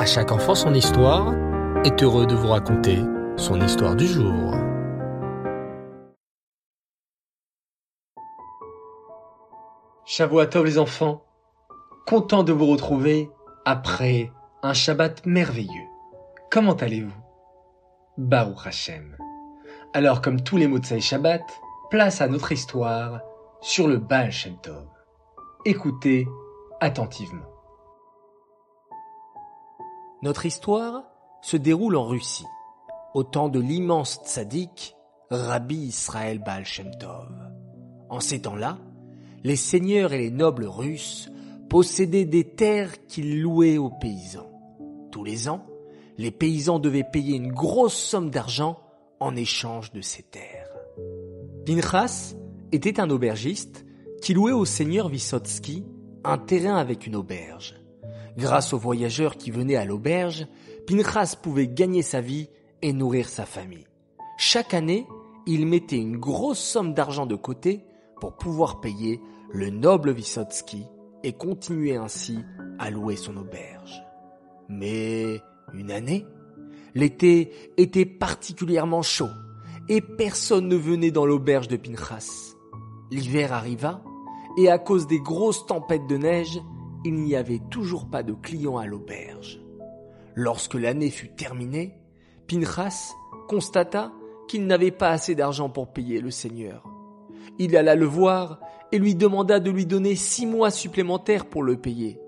À chaque enfant son histoire est heureux de vous raconter son histoire du jour. Tov les enfants, content de vous retrouver après un Shabbat merveilleux. Comment allez-vous? Baruch Hashem. Alors comme tous les mots de Saï Shabbat, place à notre histoire sur le Baal Shem Tov. Écoutez attentivement. Notre histoire se déroule en Russie, au temps de l'immense tzaddik Rabbi Israël Baal Shem Tov. En ces temps-là, les seigneurs et les nobles russes possédaient des terres qu'ils louaient aux paysans. Tous les ans, les paysans devaient payer une grosse somme d'argent en échange de ces terres. Pinchas était un aubergiste qui louait au seigneur Vysotsky un terrain avec une auberge. Grâce aux voyageurs qui venaient à l'auberge, Pinchas pouvait gagner sa vie et nourrir sa famille. Chaque année, il mettait une grosse somme d'argent de côté pour pouvoir payer le noble Vysotsky et continuer ainsi à louer son auberge. Mais une année, l'été était particulièrement chaud et personne ne venait dans l'auberge de Pinchas. L'hiver arriva et à cause des grosses tempêtes de neige, il n'y avait toujours pas de clients à l'auberge. Lorsque l'année fut terminée, Pinchas constata qu'il n'avait pas assez d'argent pour payer le Seigneur. Il alla le voir et lui demanda de lui donner six mois supplémentaires pour le payer.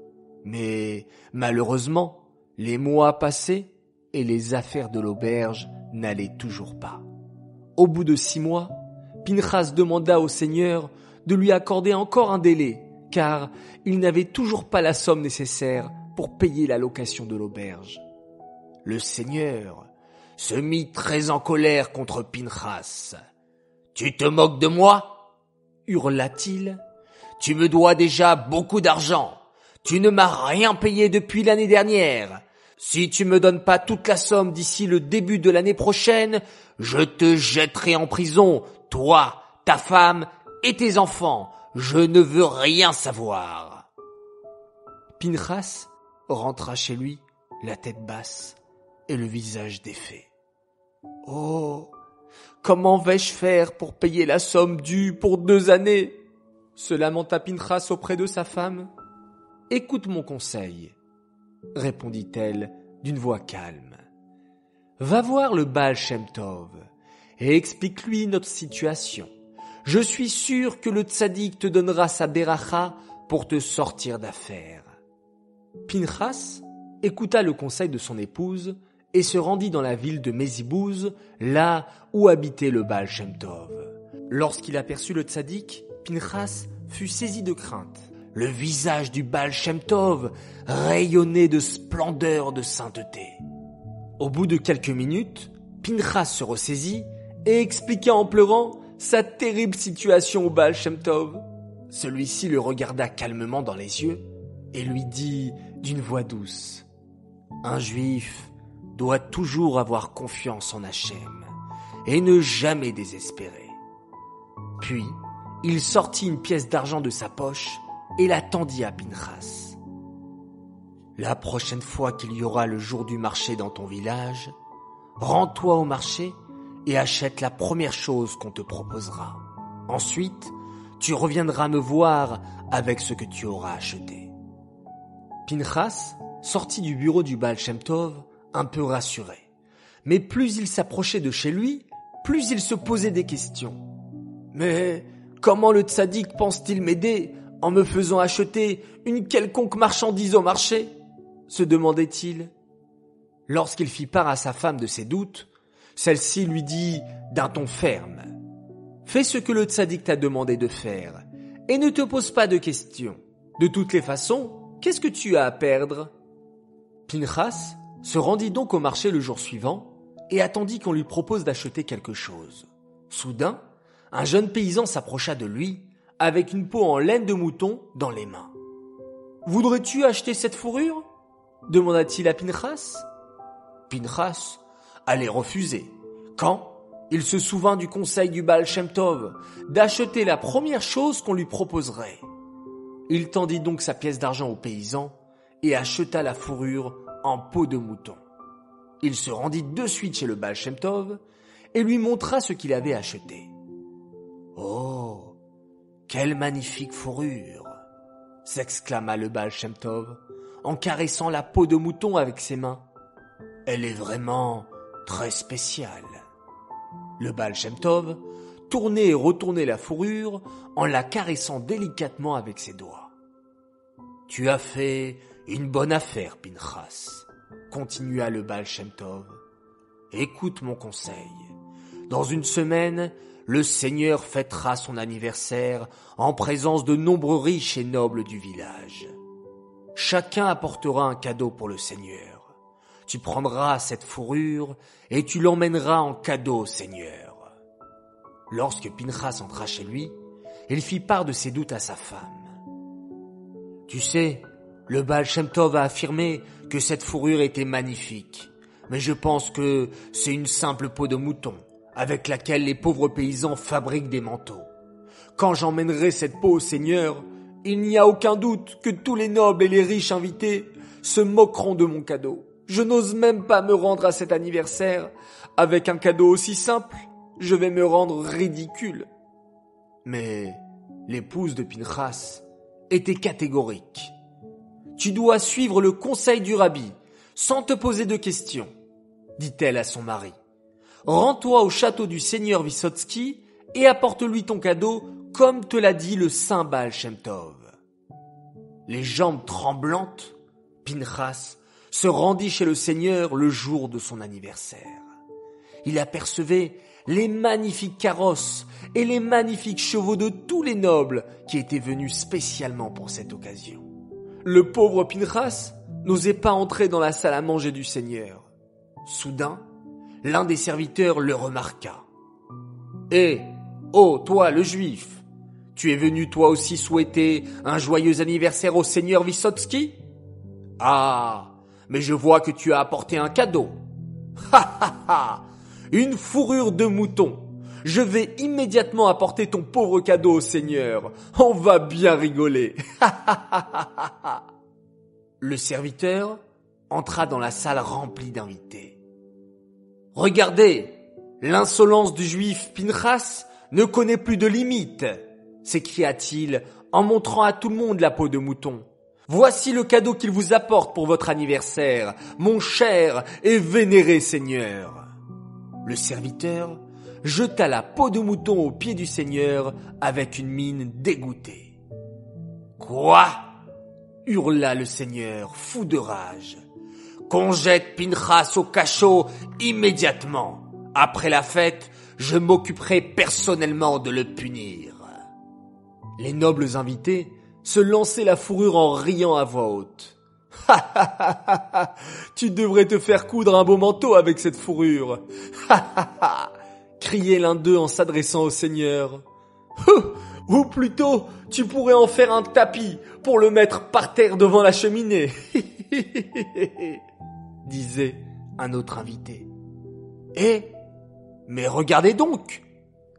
Mais malheureusement, les mois passaient et les affaires de l'auberge n'allaient toujours pas. Au bout de six mois, Pinchas demanda au Seigneur de lui accorder encore un délai car il n'avait toujours pas la somme nécessaire pour payer la location de l'auberge. Le Seigneur se mit très en colère contre Pinchas. Tu te moques de moi? hurla-t-il. Tu me dois déjà beaucoup d'argent. Tu ne m'as rien payé depuis l'année dernière. Si tu me donnes pas toute la somme d'ici le début de l'année prochaine, je te jetterai en prison, toi, ta femme et tes enfants. Je ne veux rien savoir. Pinchas rentra chez lui, la tête basse et le visage défait. Oh, comment vais-je faire pour payer la somme due pour deux années? se lamenta Pinchas auprès de sa femme. Écoute mon conseil, répondit-elle d'une voix calme. Va voir le Baal Shem et explique-lui notre situation. Je suis sûr que le tzaddik te donnera sa beracha pour te sortir d'affaire. Pinchas écouta le conseil de son épouse et se rendit dans la ville de Mézibouz, là où habitait le Baal Tov. Lorsqu'il aperçut le tzaddik, Pinchas fut saisi de crainte. Le visage du Baal rayonnait de splendeur de sainteté. Au bout de quelques minutes, Pinchas se ressaisit et expliqua en pleurant sa terrible situation au Baal Shem Tov. Celui-ci le regarda calmement dans les yeux et lui dit d'une voix douce, Un juif doit toujours avoir confiance en Hachem et ne jamais désespérer. Puis, il sortit une pièce d'argent de sa poche et la tendit à Pinchas. La prochaine fois qu'il y aura le jour du marché dans ton village, rends-toi au marché et achète la première chose qu'on te proposera. Ensuite, tu reviendras me voir avec ce que tu auras acheté. Pinchas sortit du bureau du Baal Shem un peu rassuré. Mais plus il s'approchait de chez lui, plus il se posait des questions. Mais comment le tzaddik pense-t-il m'aider en me faisant acheter une quelconque marchandise au marché? se demandait-il. Lorsqu'il fit part à sa femme de ses doutes, celle-ci lui dit d'un ton ferme. Fais ce que le tzaddik t'a demandé de faire et ne te pose pas de questions. De toutes les façons, qu'est-ce que tu as à perdre? Pinchas se rendit donc au marché le jour suivant et attendit qu'on lui propose d'acheter quelque chose. Soudain, un jeune paysan s'approcha de lui avec une peau en laine de mouton dans les mains. Voudrais-tu acheter cette fourrure? demanda-t-il à Pinchas. Pinchas allait refuser. Quand il se souvint du conseil du Baal d'acheter la première chose qu'on lui proposerait. Il tendit donc sa pièce d'argent au paysan et acheta la fourrure en peau de mouton. Il se rendit de suite chez le Baal et lui montra ce qu'il avait acheté. Oh, quelle magnifique fourrure s'exclama le Baal en caressant la peau de mouton avec ses mains. Elle est vraiment très spéciale. Le Baal tournait et retournait la fourrure en la caressant délicatement avec ses doigts. Tu as fait une bonne affaire, Pinchas, continua le Baal. Écoute mon conseil. Dans une semaine, le Seigneur fêtera son anniversaire en présence de nombreux riches et nobles du village. Chacun apportera un cadeau pour le Seigneur. Tu prendras cette fourrure et tu l'emmèneras en cadeau au Seigneur. Lorsque Pinchas entra chez lui, il fit part de ses doutes à sa femme. Tu sais, le Baal a affirmé que cette fourrure était magnifique, mais je pense que c'est une simple peau de mouton avec laquelle les pauvres paysans fabriquent des manteaux. Quand j'emmènerai cette peau au Seigneur, il n'y a aucun doute que tous les nobles et les riches invités se moqueront de mon cadeau. Je n'ose même pas me rendre à cet anniversaire. Avec un cadeau aussi simple, je vais me rendre ridicule. Mais l'épouse de Pinchas était catégorique. Tu dois suivre le conseil du rabbi, sans te poser de questions, dit-elle à son mari. Rends-toi au château du seigneur Vysotsky et apporte-lui ton cadeau comme te l'a dit le saint Baal Shem Tov. Les jambes tremblantes, Pinchas se rendit chez le seigneur le jour de son anniversaire. Il apercevait les magnifiques carrosses et les magnifiques chevaux de tous les nobles qui étaient venus spécialement pour cette occasion. Le pauvre Pinchas n'osait pas entrer dans la salle à manger du seigneur. Soudain, l'un des serviteurs le remarqua. Eh, oh, toi, le juif, tu es venu toi aussi souhaiter un joyeux anniversaire au seigneur Vysotsky Ah, mais je vois que tu as apporté un cadeau. Ha ha ha Une fourrure de mouton. Je vais immédiatement apporter ton pauvre cadeau au seigneur. On va bien rigoler. Le serviteur entra dans la salle remplie d'invités. Regardez, l'insolence du juif Pinchas ne connaît plus de limites, s'écria-t-il en montrant à tout le monde la peau de mouton. Voici le cadeau qu'il vous apporte pour votre anniversaire, mon cher et vénéré Seigneur. Le serviteur jeta la peau de mouton aux pieds du Seigneur avec une mine dégoûtée. Quoi? hurla le Seigneur, fou de rage. Qu'on jette Pinchas au cachot immédiatement. Après la fête, je m'occuperai personnellement de le punir. Les nobles invités se lançaient la fourrure en riant à voix haute. tu devrais te faire coudre un beau manteau avec cette fourrure. criait l'un d'eux en s'adressant au Seigneur. Ou plutôt, tu pourrais en faire un tapis pour le mettre par terre devant la cheminée. disait un autre invité. Eh, mais regardez donc,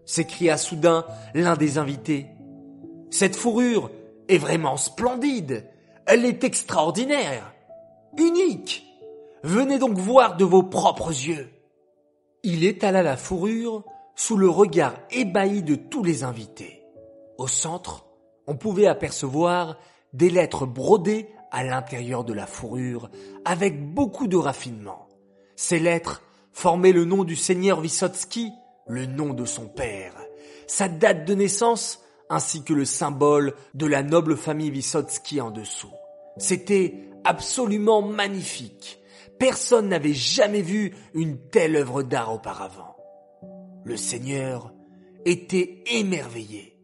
s'écria soudain l'un des invités. Cette fourrure est vraiment splendide. Elle est extraordinaire, unique. Venez donc voir de vos propres yeux. Il étala la fourrure sous le regard ébahi de tous les invités. Au centre, on pouvait apercevoir des lettres brodées à l'intérieur de la fourrure avec beaucoup de raffinement. Ces lettres formaient le nom du seigneur Vysotsky, le nom de son père, sa date de naissance ainsi que le symbole de la noble famille Vysotsky en dessous. C'était absolument magnifique. Personne n'avait jamais vu une telle œuvre d'art auparavant. Le Seigneur était émerveillé.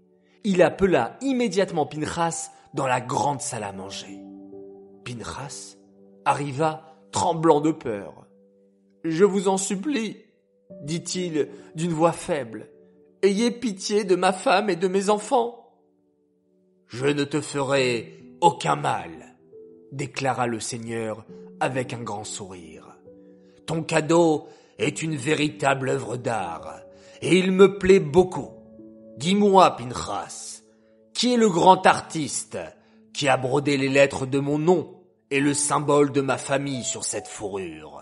Il appela immédiatement Pinchas dans la grande salle à manger. Pinchas arriva tremblant de peur. Je vous en supplie, dit-il d'une voix faible, ayez pitié de ma femme et de mes enfants. Je ne te ferai aucun mal, déclara le Seigneur avec un grand sourire. Ton cadeau est une véritable œuvre d'art, et il me plaît beaucoup. Dis-moi, Pinchas, qui est le grand artiste qui a brodé les lettres de mon nom et le symbole de ma famille sur cette fourrure?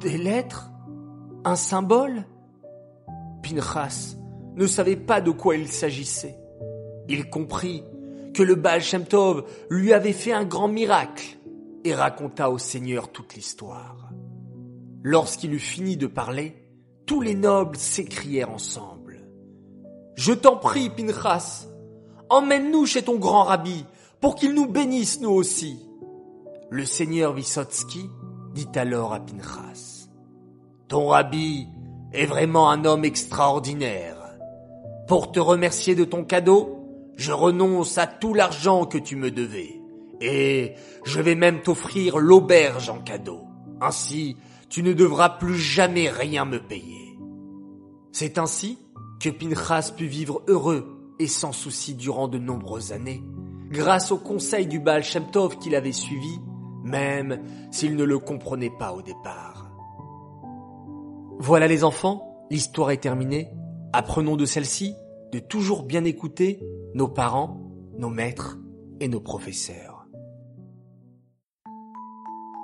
Des lettres? Un symbole? Pinchas ne savait pas de quoi il s'agissait. Il comprit que le Baal Shem lui avait fait un grand miracle et raconta au Seigneur toute l'histoire. Lorsqu'il eut fini de parler, tous les nobles s'écrièrent ensemble. Je t'en prie, Pinchas, emmène-nous chez ton grand rabbi pour qu'il nous bénisse nous aussi. Le seigneur Vysotsky dit alors à Pinchas. Ton rabbi est vraiment un homme extraordinaire. Pour te remercier de ton cadeau, je renonce à tout l'argent que tu me devais. Et je vais même t'offrir l'auberge en cadeau. Ainsi, tu ne devras plus jamais rien me payer. C'est ainsi que Pinchas put vivre heureux et sans souci durant de nombreuses années, grâce au conseil du Baal Shem Tov qu'il avait suivi, même s'il ne le comprenait pas au départ. Voilà les enfants, l'histoire est terminée. Apprenons de celle-ci de toujours bien écouter nos parents, nos maîtres et nos professeurs.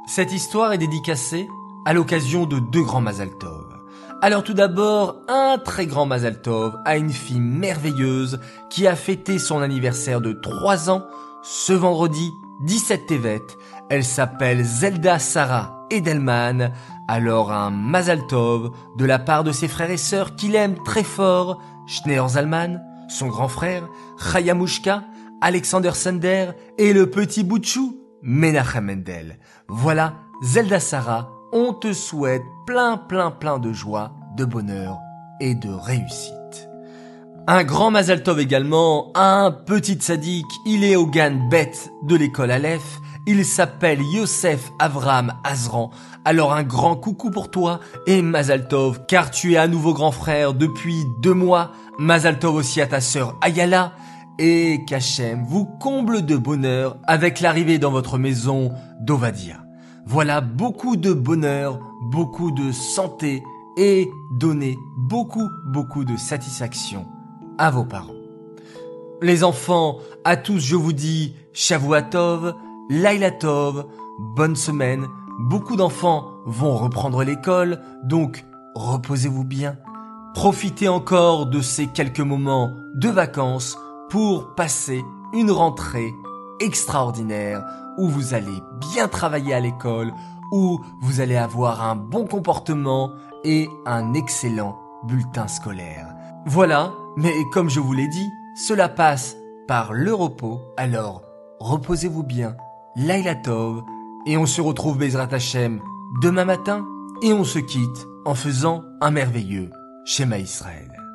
Cette histoire est dédicacée à l'occasion de deux grands Mazaltov. Alors tout d'abord, un très grand Mazaltov à une fille merveilleuse qui a fêté son anniversaire de 3 ans ce vendredi 17 Tevet. Elle s'appelle Zelda Sarah Edelman. Alors un Mazaltov de la part de ses frères et sœurs qu'il aime très fort, Schneer Zalman, son grand frère, Chayamushka, Alexander Sender et le petit Bouchou, Menachem Mendel. Voilà, Zelda Sarah, on te souhaite plein plein plein de joie, de bonheur et de réussite. Un grand Mazal Tov également, un petit sadique, il est au Gan Bet de l'école Aleph, il s'appelle Yosef Avram Azran. Alors un grand coucou pour toi et Mazal Tov, car tu es un nouveau grand frère depuis deux mois. Mazal Tov aussi à ta sœur Ayala. Et qu'Hachem vous comble de bonheur avec l'arrivée dans votre maison d'Ovadia. Voilà beaucoup de bonheur, beaucoup de santé et donner beaucoup, beaucoup de satisfaction à vos parents. Les enfants, à tous je vous dis Shavuatov, Lailatov, bonne semaine. Beaucoup d'enfants vont reprendre l'école, donc reposez-vous bien. Profitez encore de ces quelques moments de vacances pour passer une rentrée extraordinaire où vous allez bien travailler à l'école, où vous allez avoir un bon comportement et un excellent bulletin scolaire. Voilà, mais comme je vous l'ai dit, cela passe par le repos, alors reposez-vous bien, Laila Tov, et on se retrouve Bezrat Hashem demain matin, et on se quitte en faisant un merveilleux schéma Israël.